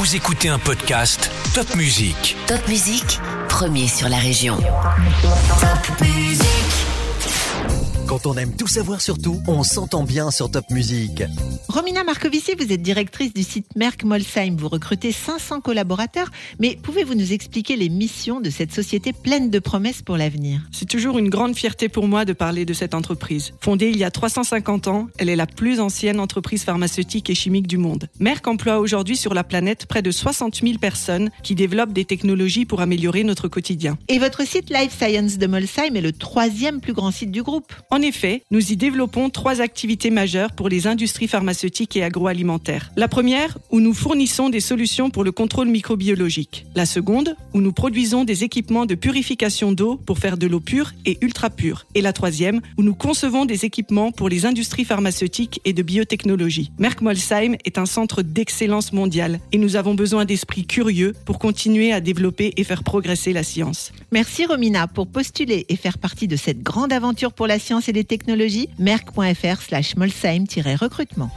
Vous écoutez un podcast Top Music. Top Musique, premier sur la région. Quand on aime tout savoir sur tout, on s'entend bien sur Top Music. Romina Marcovici, vous êtes directrice du site Merck Molsheim. Vous recrutez 500 collaborateurs, mais pouvez-vous nous expliquer les missions de cette société pleine de promesses pour l'avenir? C'est toujours une grande fierté pour moi de parler de cette entreprise. Fondée il y a 350 ans, elle est la plus ancienne entreprise pharmaceutique et chimique du monde. Merck emploie aujourd'hui sur la planète près de 60 000 personnes qui développent des technologies pour améliorer notre quotidien. Et votre site Life Science de Molsheim est le troisième plus grand site du groupe. En effet, nous y développons trois activités majeures pour les industries pharmaceutiques et agroalimentaires. La première, où nous fournissons des solutions pour le contrôle microbiologique. La seconde, où nous produisons des équipements de purification d'eau pour faire de l'eau pure et ultra pure. Et la troisième, où nous concevons des équipements pour les industries pharmaceutiques et de biotechnologie. Merck Molsheim est un centre d'excellence mondiale et nous avons besoin d'esprits curieux pour continuer à développer et faire progresser la science. Merci Romina pour postuler et faire partie de cette grande aventure pour la science et les technologies. Merck.fr slash Molsheim-recrutement.